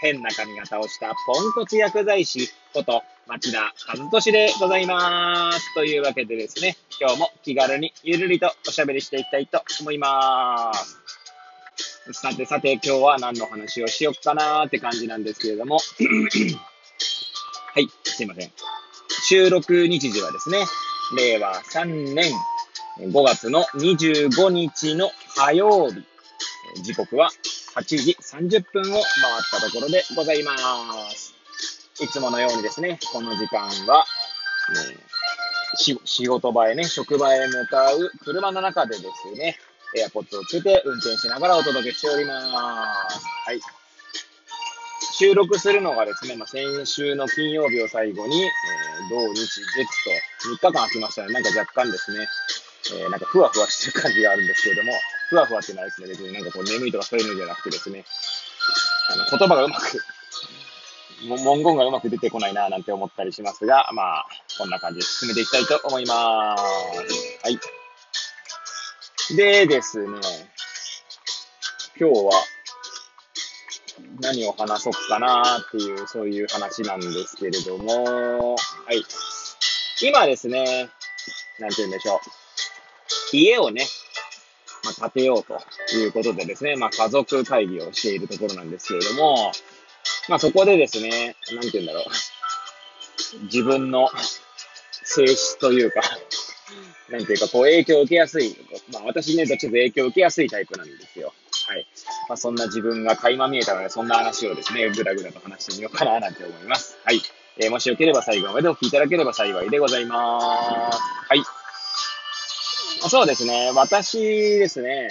変な髪型をしたポンコツ薬剤師こと町田和俊でございます。というわけでですね、今日も気軽にゆるりとおしゃべりしていきたいと思います。さてさて今日は何の話をしよっかなーって感じなんですけれども、はい、すいません。収録日時はですね、令和3年5月の25日の火曜日、時刻は8時30分を回ったところでございます。いつものようにですね、この時間は、ね仕事場へね、職場へ向かう車の中でですね、エアポッドをつけて運転しながらお届けしております。はい。収録するのがですね、まあ、先週の金曜日を最後に、えー土日月と3日間空きましたので、なんか若干ですね、えーなんかふわふわしてる感じがあるんですけれども、ふわふわってのはですね、別になんかこう眠いとかそういうのじゃなくてですね、あの言葉がうまく、文言がうまく出てこないななんて思ったりしますが、まあ、こんな感じで進めていきたいと思いまーす。はい。でですね、今日は何を話そうかなーっていう、そういう話なんですけれども、はい。今ですね、なんて言うんでしょう。家をね、まあ、建てようということでですね、まあ、家族会議をしているところなんですけれども、まあ、そこでですね、なんて言うんだろう。自分の性質というか、なんていうか、こう影響を受けやすい。まあ、私ね、どっちかというと影響を受けやすいタイプなんですよ。はい。まあ、そんな自分が垣間見えたので、そんな話をですね、ぐだぐだと話してみようかな、なんて思います。はい。えーもしよければ最後までお聞きいただければ幸いでございます。はい。そうですね。私ですね。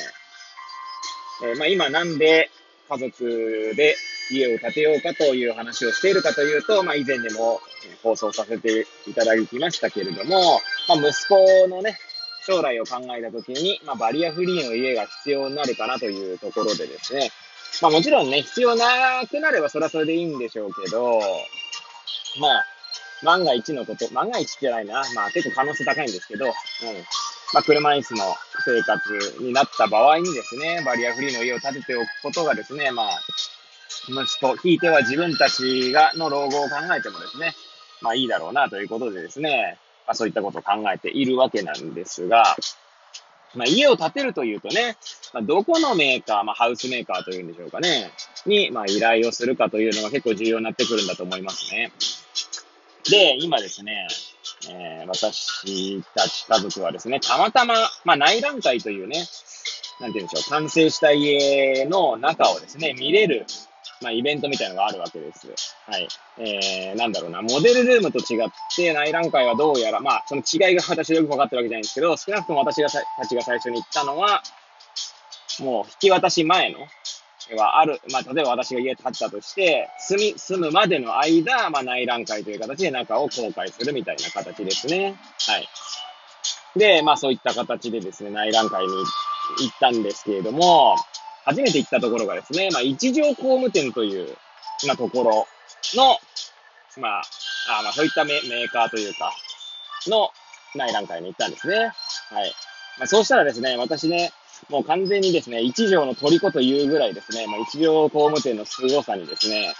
えーまあ今なんで家族で家を建てようかという話をしているかというと、まあ以前でも放送させていただきましたけれども、まあ息子のね、将来を考えたときに、まあバリアフリーの家が必要になるかなというところでですね、まあもちろんね、必要なくなればそれはそれでいいんでしょうけど、まあ、万が一のこと、万が一じゃないな。まあ結構可能性高いんですけど、うん。まあ車椅子の生活になった場合にですね、バリアフリーの家を建てておくことがですね、まあ、息子、ひいては自分たちが、の老後を考えてもですね、まあいいだろうなということでですね、まあそういったことを考えているわけなんですが、まあ家を建てるというとね、まあどこのメーカー、まあハウスメーカーというんでしょうかね、に、まあ依頼をするかというのが結構重要になってくるんだと思いますね。で、今ですね、えー私たち家族はですね、たまたま、まあ内覧会というね、なんて言うんでしょう、完成した家の中をですね、見れる、まあイベントみたいなのがあるわけです。はい。えー、なんだろうな、モデルルームと違って内覧会はどうやら、まあその違いが私よく分かってるわけじゃないんですけど、少なくとも私がたちが最初に行ったのは、もう引き渡し前の、はある、まあ、例えば私が家建ったとして、住み、住むまでの間、まあ、内覧会という形で中を公開するみたいな形ですね。はい。で、まあ、そういった形でですね、内覧会に行ったんですけれども、初めて行ったところがですね、まあ、一条工務店という、まあ、ところの、まあ、あまあ、そういったメメーカーというか、の内覧会に行ったんですね。はい。まあ、そうしたらですね、私ね、もう完全にですね、一条の虜というぐらいですね、まあ、一条工務店の凄さにですね、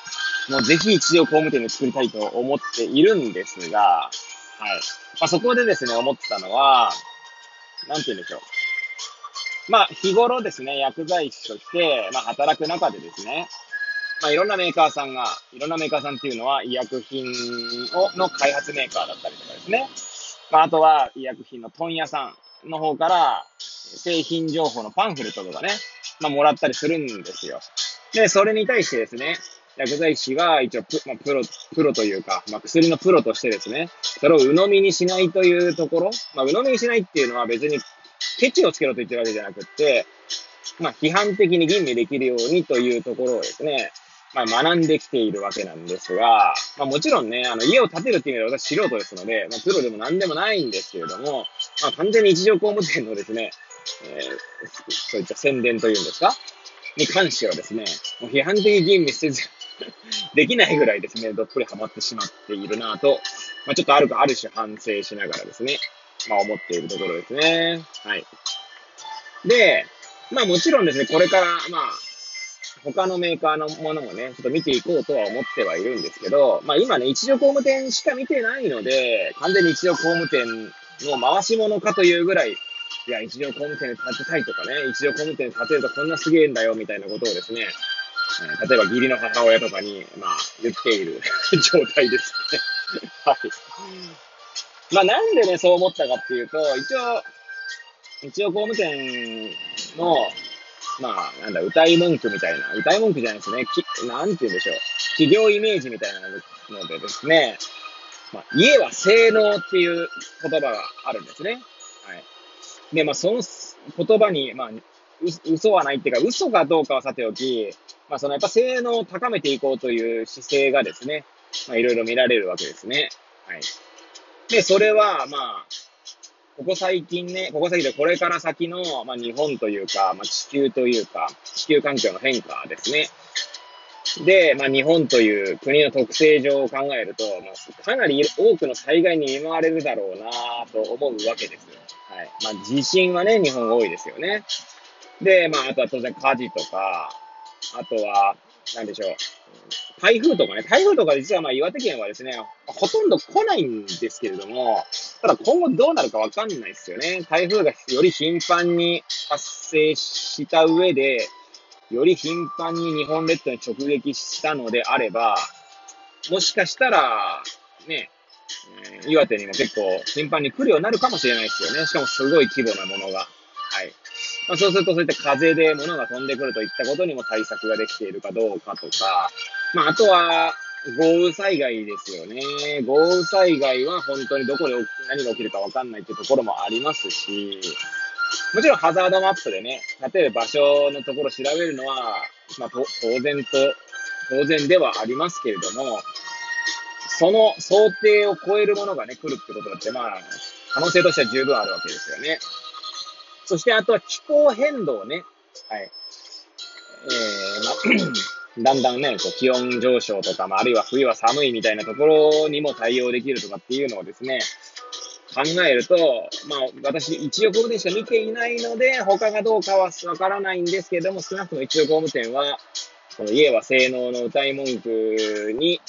もうぜひ一条工務店で作りたいと思っているんですが、はい。まあ、そこでですね、思ったのは、なんて言うんでしょう。まあ、日頃ですね、薬剤師として、まあ、働く中でですね、まあ、いろんなメーカーさんが、いろんなメーカーさんっていうのは、医薬品を、の開発メーカーだったりとかですね。まあ、あとは、医薬品の問屋さんの方から、製品情報のパンフレットとかね、まあ、もらったりするんですよ。で、それに対してですね、薬剤師が一応プ,、まあ、プロ、プロというか、まあ、薬のプロとしてですね、それを鵜呑みにしないというところ、まあ、鵜呑みにしないっていうのは別にケチをつけろと言ってるわけじゃなくって、まあ、批判的に吟味できるようにというところをですね、まあ、学んできているわけなんですが、まあ、もちろんね、あの、家を建てるっていう意味では私素人ですので、まあ、プロでも何でもないんですけれども、まあ、完全に一条工務店のですね、えー、そういった宣伝というんですか？に関してはですね、もう批判的吟味せず できないぐらいですね、どっぷりハマってしまっているなぁと、まあ、ちょっとあるか、ある種反省しながらですね、まあ思っているところですね。はい。で、まあもちろんですね、これから、まあ、他のメーカーのものもね、ちょっと見ていこうとは思ってはいるんですけど、まあ今ね、一条工務店しか見てないので、完全に一条工務店の回し物かというぐらい、いや、一条工務店建てたいとかね、一条工務店建てるとこんなすげえんだよ、みたいなことをですね、例えば義理の母親とかに、まあ、言っている 状態ですね。はい。まあなんでね、そう思ったかっていうと、一応、一応工務店の、まあ、なんだ、歌い文句みたいな、歌い文句じゃないですね。き、なんて言うんでしょう。企業イメージみたいなのでですね、まあ、家は性能っていう言葉があるんですね。はい。で、まあ、その言葉に、まあ、嘘はないっていうか、嘘かどうかはさておき、まあ、そのやっぱ性能を高めていこうという姿勢がですね、まあ、いろいろ見られるわけですね。はい。で、それは、まあ、ここ最近ね、ここ最近でこれから先の、まあ、日本というか、まあ、地球というか、地球環境の変化ですね。で、まあ、日本という国の特性上を考えると、まあ、かなり多くの災害に見舞われるだろうなと思うわけですよ。はい。まあ、地震はね、日本多いですよね。で、まあ、あとは当然火事とか、あとは、なんでしょう。台風とかね、台風とか実はまあ岩手県はですね、ほとんど来ないんですけれども、ただ今後どうなるかわかんないですよね。台風がより頻繁に発生した上で、より頻繁に日本列島に直撃したのであれば、もしかしたら、ね、岩手にも結構頻繁に来るようになるかもしれないですよね。しかもすごい規模なものが。はい。まあ、そうするとそういった風で物が飛んでくるといったことにも対策ができているかどうかとか、まあ、あとは、豪雨災害ですよね。豪雨災害は本当にどこで何が起きるかわかんないっていうところもありますし、もちろんハザードマップでね、例えば場所のところを調べるのは、まあ、当然と、当然ではありますけれども、その想定を超えるものがね、来るってことだって、まあ、可能性としては十分あるわけですよね。そしてあとは気候変動ね。はい。えー、まあ だんだんね、こう気温上昇とか、まあ、あるいは冬は寒いみたいなところにも対応できるとかっていうのをですね、考えると、まあ、私、一応工務店しか見ていないので、他がどうかはわからないんですけれども、少なくとも一応工務店は、この家は性能の歌い文句に、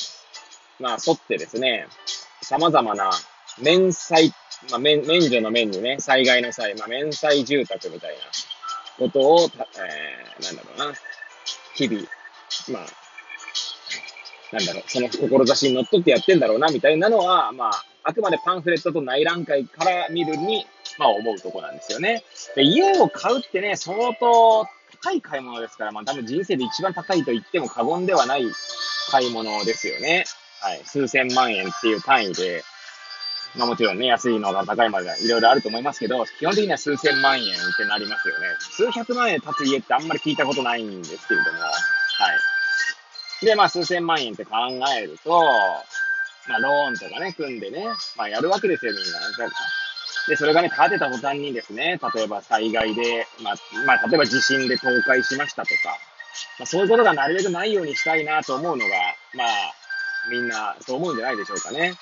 まあ、沿ってですね、様々な免災、まあ免、免除の面にね、災害の際、まあ、免災住宅みたいなことを、えー、なんだろうな、日々、まあ、なんだろう、その志にのっとってやってんだろうな、みたいなのは、まあ、あくまでパンフレットと内覧会から見るに、まあ思うとこなんですよね。で家を買うってね、相当高い買い物ですから、まあ多分人生で一番高いと言っても過言ではない買い物ですよね。はい。数千万円っていう単位で、まあもちろんね、安いのが高いまでいろいろあると思いますけど、基本的には数千万円ってなりますよね。数百万円建つ家ってあんまり聞いたことないんですけれども、はい。で、まあ、数千万円って考えると、まあ、ローンとかね、組んでね、まあ、やるわけですよ、みんな。で、それがね、建てた途端にですね、例えば災害で、まあ、まあ、例えば地震で倒壊しましたとか、まあ、そういうことがなるべくないようにしたいなと思うのが、まあ、みんなそう思うんじゃないでしょうかね。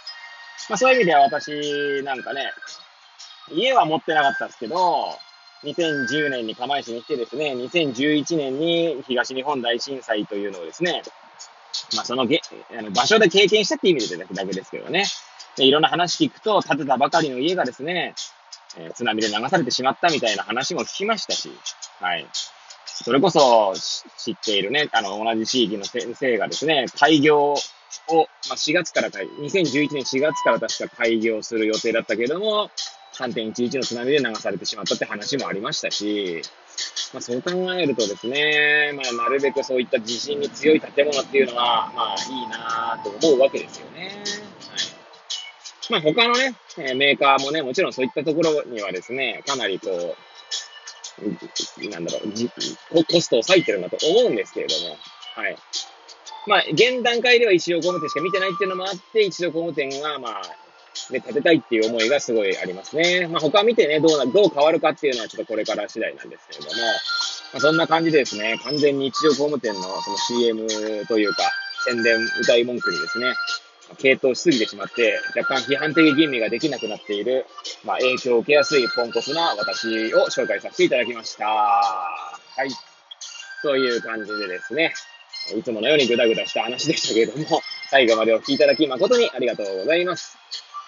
まあ、そういう意味では私なんかね、家は持ってなかったですけど、2010年に釜石に来てですね、2011年に東日本大震災というのをですね、まあそのげあの場所で経験したって意味でだけですけどね。でいろんな話聞くと、建てたばかりの家がですね、えー、津波で流されてしまったみたいな話も聞きましたし、はい。それこそ知っているね、あの、同じ地域の先生がですね、開業を、まあ、4月から2011年4月から確か開業する予定だったけれども、3.11の津波で流されてしまったって話もありましたし、まあ、そう考えるとですね、まあ、なるべくそういった地震に強い建物っていうのは、まあ、いいなと思うわけですよね。はい。まあ、他のね、メーカーもね、もちろんそういったところにはですね、かなりこう、なんだろう、コストを割いてるんだと思うんですけれども、はい。まあ、現段階では一応工務店しか見てないっていうのもあって、一度工務店は、まあ、ね、建てたいっていう思いがすごいありますね。まあ、他見てね、どうな、どう変わるかっていうのはちょっとこれから次第なんですけれども、まあ、そんな感じでですね、完全に一応工務店のその CM というか、宣伝、歌い文句にですね、系統しすぎてしまって、若干批判的吟味ができなくなっている、まあ、影響を受けやすいポンコツな私を紹介させていただきました。はい。という感じでですね、いつものようにグダグダした話でしたけれども、最後までお聞きいただき誠にありがとうございます。